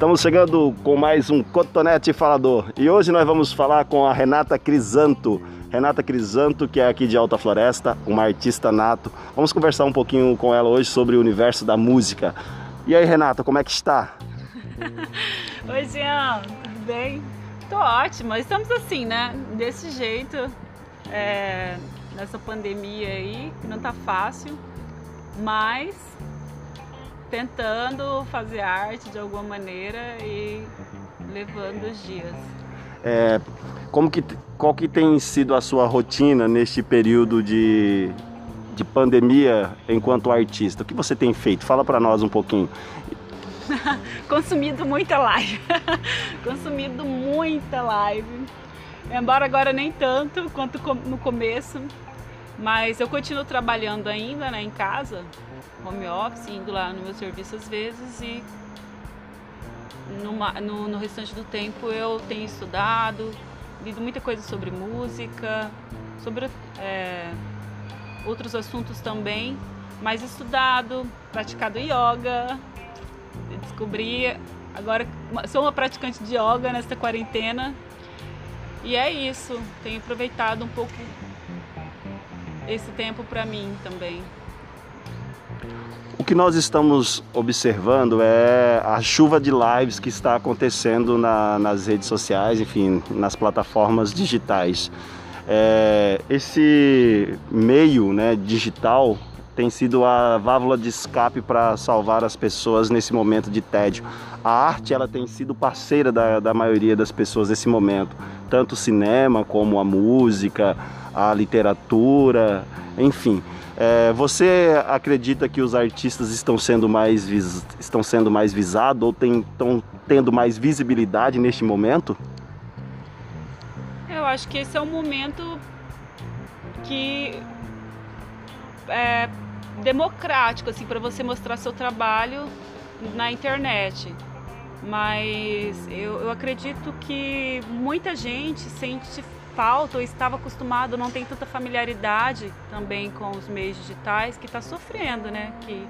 Estamos chegando com mais um Cotonete Falador e hoje nós vamos falar com a Renata Crisanto. Renata Crisanto, que é aqui de Alta Floresta, uma artista nato. Vamos conversar um pouquinho com ela hoje sobre o universo da música. E aí, Renata, como é que está? Oi, Jean, tudo bem? Tô ótima. Estamos assim, né? Desse jeito, é, nessa pandemia aí, que não tá fácil, mas tentando fazer arte de alguma maneira e levando os dias. É, como que, qual que tem sido a sua rotina neste período de, de pandemia enquanto artista? O que você tem feito? Fala para nós um pouquinho. Consumido muita live. Consumido muita live. Embora agora nem tanto quanto no começo. Mas eu continuo trabalhando ainda né, em casa, home office, indo lá no meu serviço às vezes e numa, no, no restante do tempo eu tenho estudado, lido muita coisa sobre música, sobre é, outros assuntos também, mas estudado, praticado yoga, descobri agora sou uma praticante de yoga nesta quarentena e é isso, tenho aproveitado um pouco esse tempo para mim também. O que nós estamos observando é a chuva de lives que está acontecendo na, nas redes sociais, enfim, nas plataformas digitais. É, esse meio né, digital tem sido a válvula de escape para salvar as pessoas nesse momento de tédio. A arte ela tem sido parceira da, da maioria das pessoas nesse momento, tanto o cinema como a música, a literatura, enfim. É, você acredita que os artistas estão sendo mais, vis, estão sendo mais visados ou estão tendo mais visibilidade neste momento? Eu acho que esse é um momento que é democrático assim para você mostrar seu trabalho na internet. Mas eu, eu acredito que muita gente sente falta ou estava acostumado, não tem tanta familiaridade também com os meios digitais, que está sofrendo, né? Que,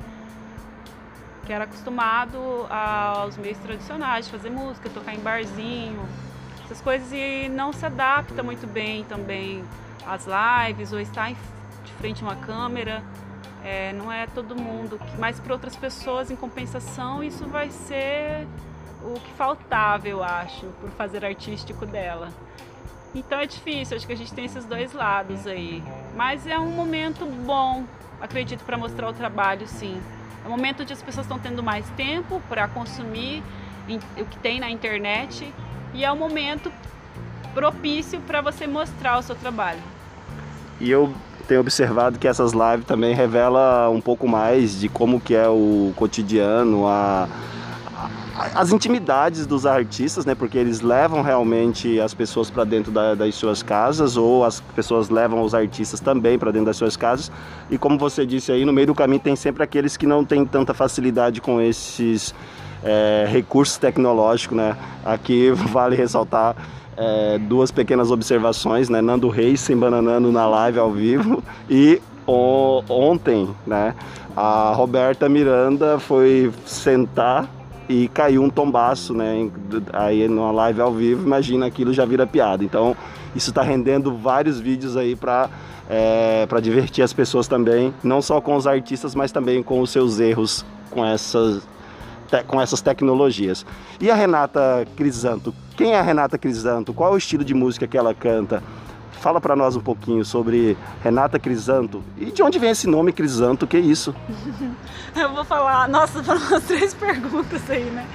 que era acostumado aos meios tradicionais, fazer música, tocar em barzinho, essas coisas, e não se adapta muito bem também às lives ou estar de frente a uma câmera. É, não é todo mundo, mas para outras pessoas, em compensação, isso vai ser o que faltava, eu acho, por fazer artístico dela. Então é difícil, acho que a gente tem esses dois lados aí. Mas é um momento bom, acredito, para mostrar o trabalho, sim. É um momento onde as pessoas estão tendo mais tempo para consumir o que tem na internet e é um momento propício para você mostrar o seu trabalho. E eu tenho observado que essas lives também revelam um pouco mais de como que é o cotidiano, a as intimidades dos artistas, né? Porque eles levam realmente as pessoas para dentro da, das suas casas ou as pessoas levam os artistas também para dentro das suas casas. E como você disse aí, no meio do caminho tem sempre aqueles que não têm tanta facilidade com esses é, recursos tecnológicos, né? Aqui vale ressaltar é, duas pequenas observações, né? Nando Reis se embananando na live ao vivo e ontem, né? A Roberta Miranda foi sentar e caiu um tombaço, né? Aí numa live ao vivo, imagina aquilo já vira piada. Então isso está rendendo vários vídeos aí para é, para divertir as pessoas também, não só com os artistas, mas também com os seus erros com essas com essas tecnologias. E a Renata Crisanto? Quem é a Renata Crisanto? Qual é o estilo de música que ela canta? Fala para nós um pouquinho sobre Renata Crisanto. E de onde vem esse nome Crisanto? Que é isso? eu vou falar, nossa, foram umas três perguntas aí, né?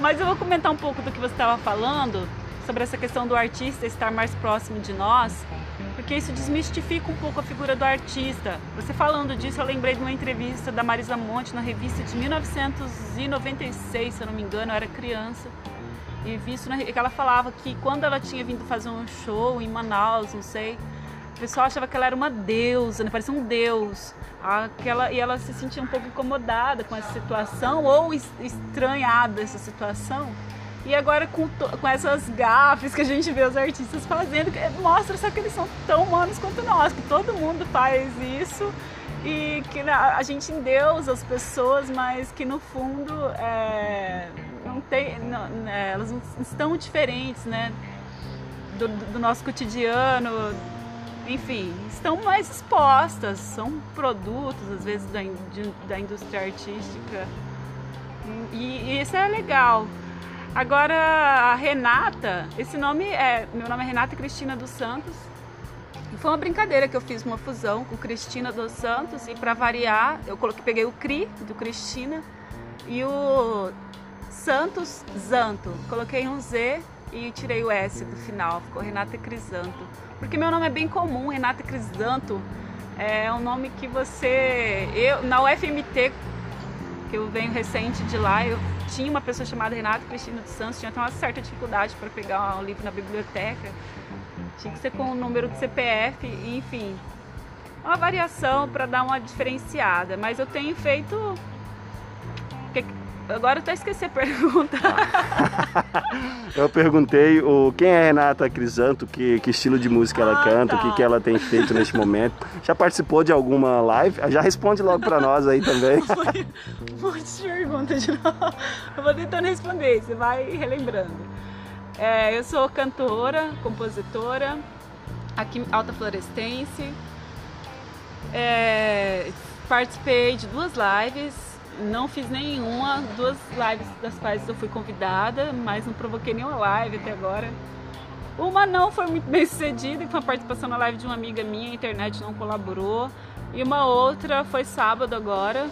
Mas eu vou comentar um pouco do que você estava falando sobre essa questão do artista estar mais próximo de nós, porque isso desmistifica um pouco a figura do artista. Você falando disso, eu lembrei de uma entrevista da Marisa Monte na revista de 1996, se eu não me engano, eu era criança e visto na, que ela falava que quando ela tinha vindo fazer um show em Manaus, não sei, o pessoal achava que ela era uma deusa, né? parecia um deus. Aquela, e ela se sentia um pouco incomodada com essa situação ou estranhada essa situação. E agora com, com essas gafes que a gente vê os artistas fazendo, mostra só que eles são tão humanos quanto nós, que todo mundo faz isso e que a gente endeusa as pessoas, mas que no fundo é, não tem, não, né, elas estão diferentes, né? Do, do, nosso cotidiano, enfim, estão mais expostas, são produtos, às vezes, da, de, da indústria artística. E, e, isso é legal. Agora, a Renata, esse nome é. Meu nome é Renata Cristina dos Santos. Foi uma brincadeira que eu fiz uma fusão com Cristina dos Santos e para variar, eu coloquei, peguei o Cri do Cristina e o Santos Zanto. Coloquei um Z e tirei o S do final, ficou Renata Crisanto. Porque meu nome é bem comum, Renata Crisanto. É um nome que você. Eu, na UFMT, que eu venho recente de lá, eu tinha uma pessoa chamada Renata Cristina dos Santos, tinha até uma certa dificuldade para pegar um livro na biblioteca. Tinha que ser com o número do CPF, enfim. Uma variação para dar uma diferenciada. Mas eu tenho feito Agora eu até esqueci a pergunta. eu perguntei o, quem é Renata Crisanto, que, que estilo de música ela ah, canta, tá. o que, tá. que ela tem feito neste momento. Já participou de alguma live? Já responde logo para nós aí também. Foi um monte de perguntas de novo. Eu vou tentando responder, você vai relembrando. É, eu sou cantora, compositora, aqui Alta Florestense. É, participei de duas lives não fiz nenhuma, duas lives das quais eu fui convidada, mas não provoquei nenhuma live até agora. Uma não foi muito bem sucedida, que foi uma participação na live de uma amiga minha, a internet não colaborou. E uma outra foi sábado agora,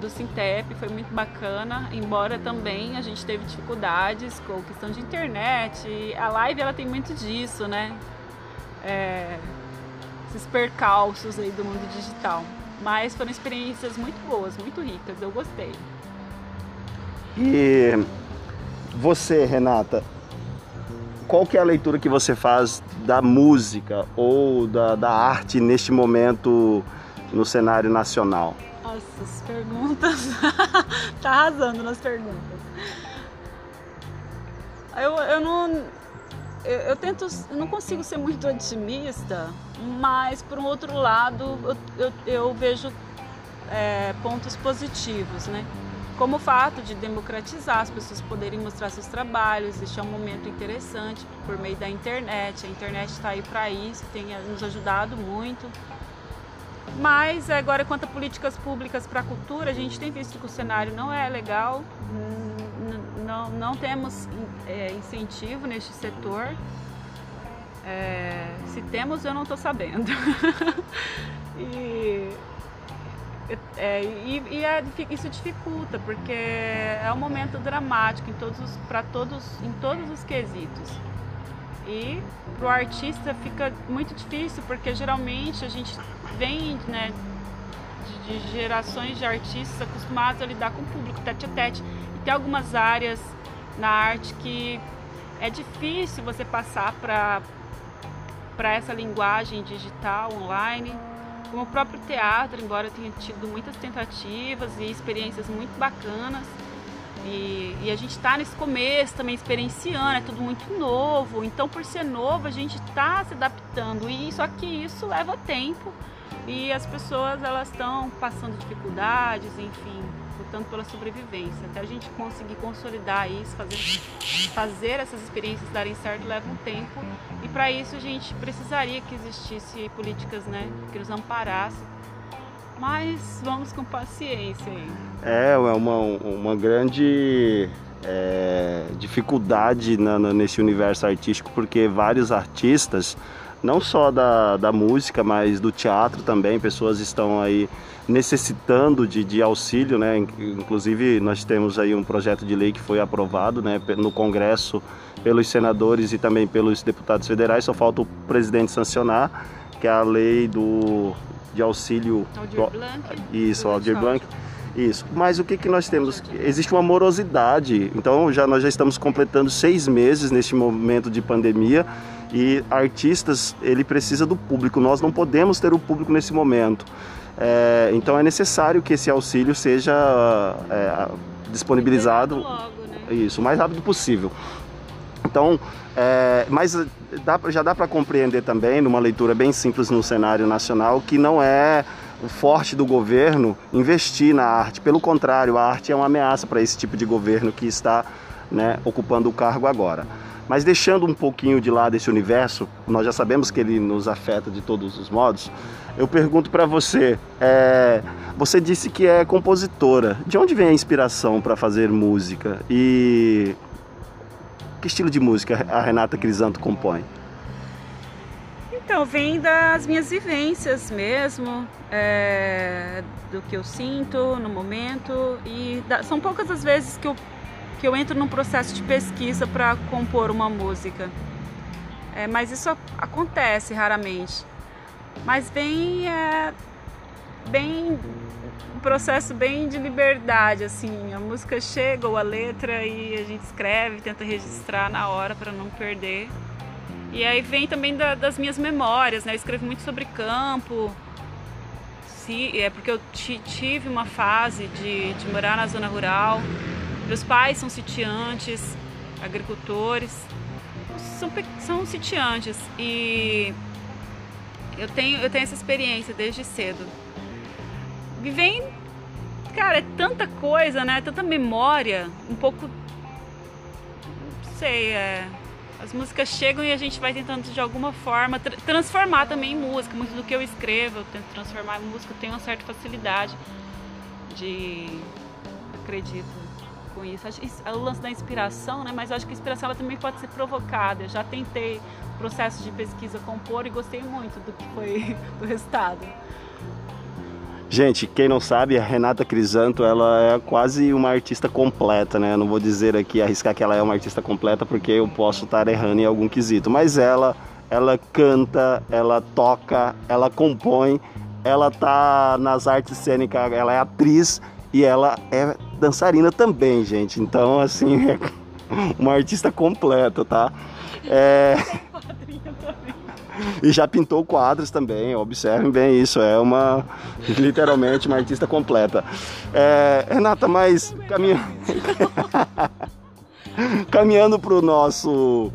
do Sintep, foi muito bacana, embora também a gente teve dificuldades com questão de internet. A live ela tem muito disso, né? É, esses percalços aí do mundo digital. Mas foram experiências muito boas, muito ricas, eu gostei. E você, Renata, qual que é a leitura que você faz da música ou da, da arte neste momento no cenário nacional? Nossa, as perguntas. tá arrasando nas perguntas. Eu, eu não eu, eu, tento, eu não consigo ser muito otimista, mas por um outro lado eu, eu, vejo é, pontos positivos, né? Como o fato de democratizar, as pessoas poderem mostrar seus trabalhos, este é um momento interessante por meio da internet. A internet está aí para isso, tem nos ajudado muito. Mas agora, quanto a políticas públicas para a cultura, a gente tem visto que o cenário não é legal, não, não temos é, incentivo neste setor. É, se temos, eu não estou sabendo. e, é, e, e é, isso dificulta, porque é um momento dramático em todos para todos, em todos os quesitos. E para o artista fica muito difícil, porque geralmente a gente vem né, de, de gerações de artistas acostumados a lidar com o público tete a tete tem algumas áreas na arte que é difícil você passar para para essa linguagem digital online, como o próprio teatro, embora tenha tido muitas tentativas e experiências muito bacanas. E, e a gente está nesse começo também experienciando, é tudo muito novo. Então, por ser novo, a gente está se adaptando e só que isso leva tempo e as pessoas elas estão passando dificuldades, enfim, lutando pela sobrevivência. Até a gente conseguir consolidar isso, fazer, fazer essas experiências darem certo leva um tempo. E para isso a gente precisaria que existisse políticas né, que nos amparassem. Mas vamos com paciência. É, é uma, uma grande é, dificuldade na, nesse universo artístico, porque vários artistas, não só da, da música, mas do teatro também, pessoas estão aí necessitando de, de auxílio, né? Inclusive nós temos aí um projeto de lei que foi aprovado, né, no Congresso pelos senadores e também pelos deputados federais. Só falta o presidente sancionar, que é a lei do de auxílio. Aldir Blanc. Isso, Aldir Blanc. Isso. Mas o que, que nós temos? Existe uma morosidade. Então já nós já estamos completando seis meses neste momento de pandemia e artistas ele precisa do público. Nós não podemos ter o público nesse momento. É, então é necessário que esse auxílio seja é, disponibilizado logo, né? isso, o mais rápido possível. Então, é, mas dá, já dá para compreender também, numa leitura bem simples no cenário nacional, que não é o forte do governo investir na arte. Pelo contrário, a arte é uma ameaça para esse tipo de governo que está né, ocupando o cargo agora. Mas deixando um pouquinho de lado esse universo, nós já sabemos que ele nos afeta de todos os modos. Eu pergunto para você, é, você disse que é compositora. De onde vem a inspiração para fazer música? E que estilo de música a Renata Crisanto compõe? Então, vem das minhas vivências mesmo, é, do que eu sinto no momento. E da, são poucas as vezes que eu que eu entro num processo de pesquisa para compor uma música. É, mas isso acontece raramente. Mas vem é, bem um processo bem de liberdade assim. A música chega ou a letra e a gente escreve, tenta registrar na hora para não perder. E aí vem também da, das minhas memórias, né? Eu escrevo muito sobre campo. Se, é porque eu tive uma fase de, de morar na zona rural meus pais são sitiantes, agricultores, são, são sitiantes e eu tenho, eu tenho essa experiência desde cedo. E vem, cara, é tanta coisa, né? Tanta memória, um pouco. Não sei, é. As músicas chegam e a gente vai tentando de alguma forma tra transformar também em música. Muito do que eu escrevo, eu tento transformar em música, eu tenho uma certa facilidade de. acredito com isso. É o lance da inspiração, né? Mas eu acho que a inspiração ela também pode ser provocada. Eu já tentei processo de pesquisa compor e gostei muito do que foi do resultado. Gente, quem não sabe, a Renata Crisanto, ela é quase uma artista completa, né? Eu não vou dizer aqui, arriscar que ela é uma artista completa, porque eu posso estar errando em algum quesito. Mas ela, ela canta, ela toca, ela compõe, ela tá nas artes cênicas, ela é atriz e ela é dançarina também, gente. Então, assim, é uma artista completa, tá? É... E já pintou quadros também, observem bem isso, é uma, literalmente, uma artista completa. É, Renata, mas caminha... caminhando para o nosso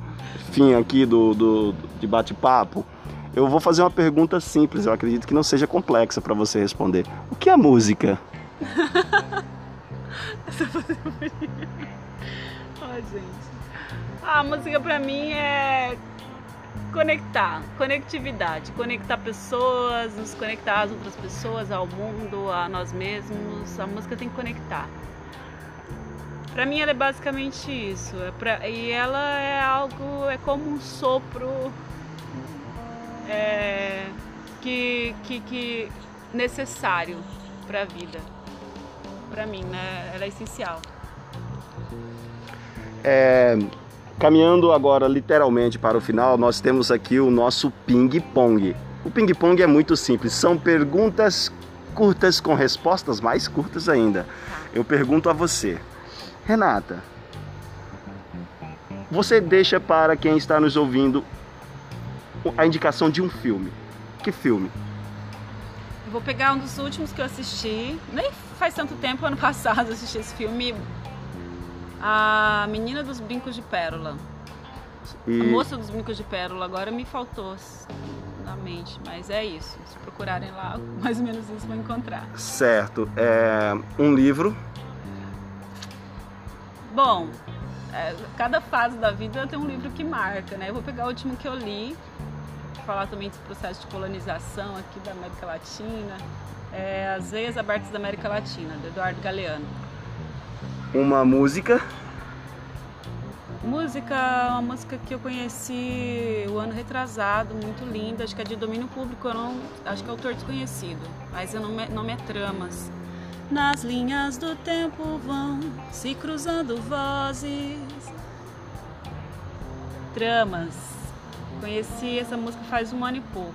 fim aqui do, do de bate-papo, eu vou fazer uma pergunta simples, eu acredito que não seja complexa para você responder. O que é música? Ai, gente. A música pra mim é conectar, conectividade, conectar pessoas, nos conectar às outras pessoas, ao mundo, a nós mesmos. A música tem que conectar. Pra mim ela é basicamente isso. É pra, e ela é algo, é como um sopro é, que, que, que necessário para a vida para mim, né? Ela é essencial. É, caminhando agora literalmente para o final, nós temos aqui o nosso ping-pong. O ping-pong é muito simples, são perguntas curtas com respostas mais curtas ainda. Tá. Eu pergunto a você, Renata, você deixa para quem está nos ouvindo a indicação de um filme. Que filme? Vou pegar um dos últimos que eu assisti. Nem faz tanto tempo, ano passado, assisti esse filme. A Menina dos Brincos de Pérola. E... A Moça dos Brincos de Pérola. Agora me faltou na mente, mas é isso. Se procurarem lá, mais ou menos isso vão encontrar. Certo. É um livro. Bom, é, cada fase da vida tem um livro que marca, né? Eu vou pegar o último que eu li, falar também desse processo de colonização aqui da América Latina, é, As Veias Abertas da América Latina, do Eduardo Galeano. Uma música? Música, uma música que eu conheci o ano retrasado, muito linda, acho que é de domínio público, eu não, acho que é autor desconhecido, mas o nome, nome é Tramas. Nas linhas do tempo vão se cruzando vozes. Tramas Conheci essa música faz um ano e pouco.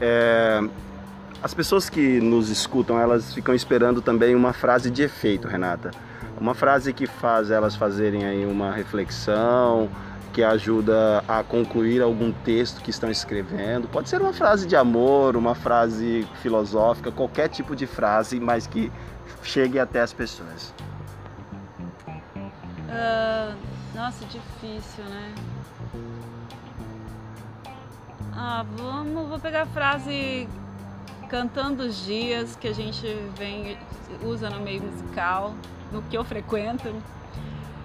É, as pessoas que nos escutam, elas ficam esperando também uma frase de efeito, Renata. Uma frase que faz elas fazerem aí uma reflexão, que ajuda a concluir algum texto que estão escrevendo. Pode ser uma frase de amor, uma frase filosófica, qualquer tipo de frase, mas que chegue até as pessoas. Uh, nossa, difícil, né? Ah, vamos, vou pegar a frase cantando os dias que a gente vem usa no meio musical, no que eu frequento,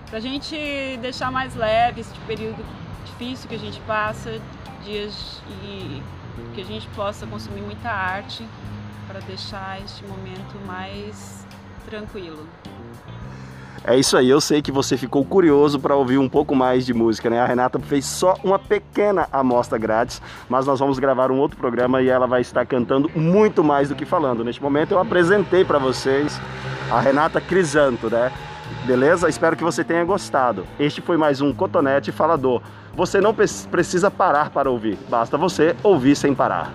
pra gente deixar mais leve esse período difícil que a gente passa, dias e que a gente possa consumir muita arte para deixar este momento mais tranquilo. É isso aí, eu sei que você ficou curioso para ouvir um pouco mais de música, né? A Renata fez só uma pequena amostra grátis, mas nós vamos gravar um outro programa e ela vai estar cantando muito mais do que falando. Neste momento eu apresentei para vocês a Renata Crisanto, né? Beleza? Espero que você tenha gostado. Este foi mais um Cotonete Falador. Você não precisa parar para ouvir, basta você ouvir sem parar.